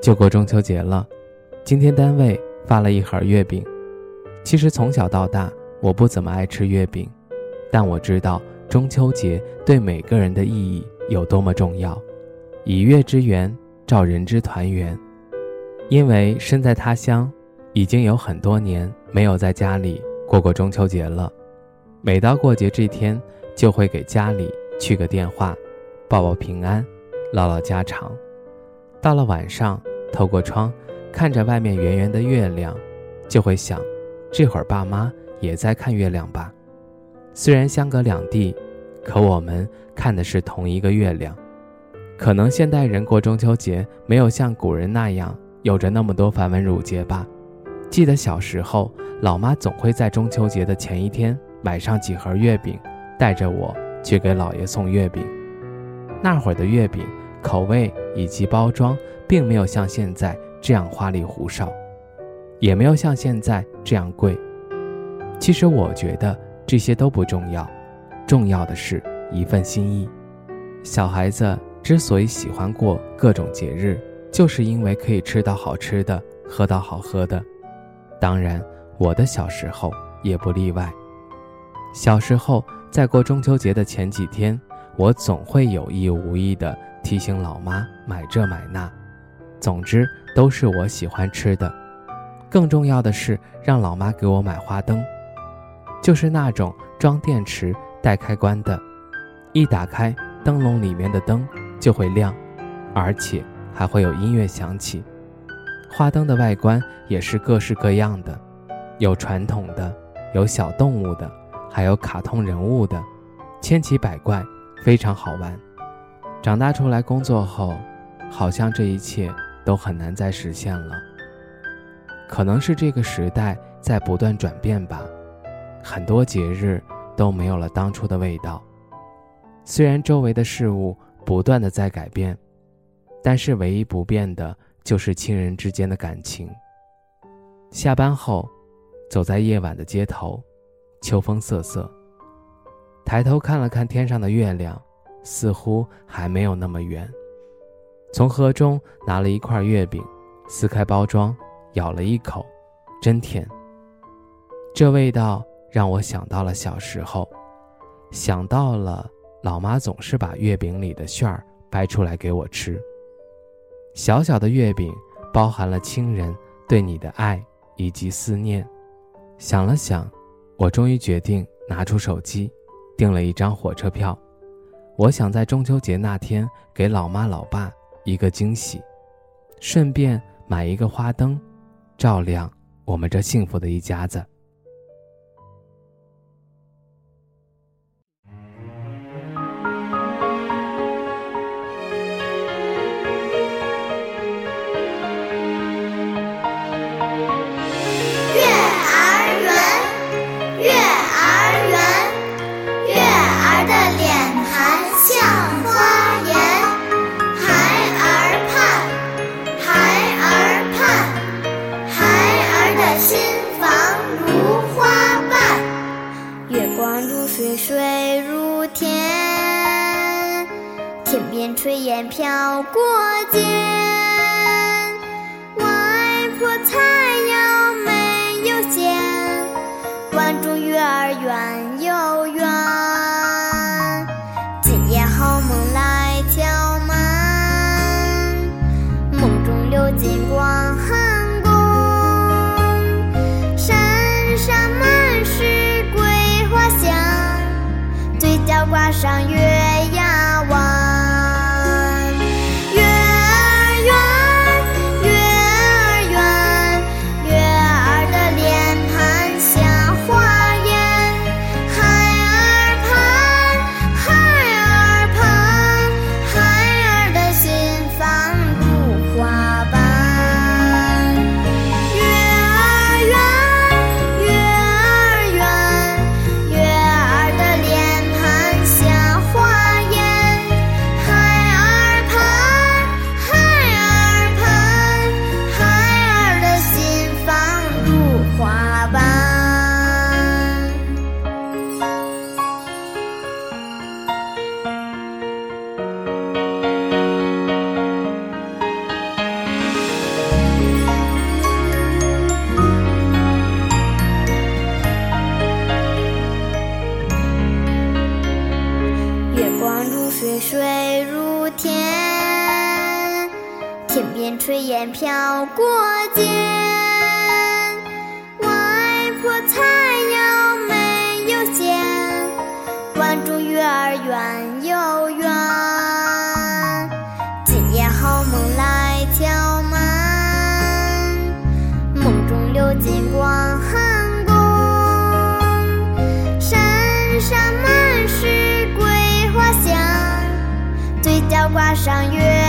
就过中秋节了，今天单位发了一盒月饼。其实从小到大，我不怎么爱吃月饼，但我知道中秋节对每个人的意义有多么重要。以月之圆，照人之团圆。因为身在他乡，已经有很多年没有在家里过过中秋节了。每到过节这天，就会给家里去个电话，报报平安，唠唠家常。到了晚上。透过窗，看着外面圆圆的月亮，就会想，这会儿爸妈也在看月亮吧。虽然相隔两地，可我们看的是同一个月亮。可能现代人过中秋节没有像古人那样有着那么多繁文缛节吧。记得小时候，老妈总会在中秋节的前一天买上几盒月饼，带着我去给姥爷送月饼。那会儿的月饼。口味以及包装并没有像现在这样花里胡哨，也没有像现在这样贵。其实我觉得这些都不重要，重要的是一份心意。小孩子之所以喜欢过各种节日，就是因为可以吃到好吃的，喝到好喝的。当然，我的小时候也不例外。小时候在过中秋节的前几天，我总会有意无意的。提醒老妈买这买那，总之都是我喜欢吃的。更重要的是让老妈给我买花灯，就是那种装电池带开关的，一打开灯笼里面的灯就会亮，而且还会有音乐响起。花灯的外观也是各式各样的，有传统的，有小动物的，还有卡通人物的，千奇百怪，非常好玩。长大出来工作后，好像这一切都很难再实现了。可能是这个时代在不断转变吧，很多节日都没有了当初的味道。虽然周围的事物不断的在改变，但是唯一不变的就是亲人之间的感情。下班后，走在夜晚的街头，秋风瑟瑟，抬头看了看天上的月亮。似乎还没有那么圆。从盒中拿了一块月饼，撕开包装，咬了一口，真甜。这味道让我想到了小时候，想到了老妈总是把月饼里的馅儿掰出来给我吃。小小的月饼包含了亲人对你的爱以及思念。想了想，我终于决定拿出手机，订了一张火车票。我想在中秋节那天给老妈老爸一个惊喜，顺便买一个花灯，照亮我们这幸福的一家子。光如水水如天，天边炊烟飘过肩。外婆菜肴没有咸，碗中月儿圆又上月。天边炊烟飘过肩，外婆菜肴没有咸，关中月儿圆又圆。今夜好梦来敲门，梦中流金光寒宫，山上满是桂花香，嘴角挂上月。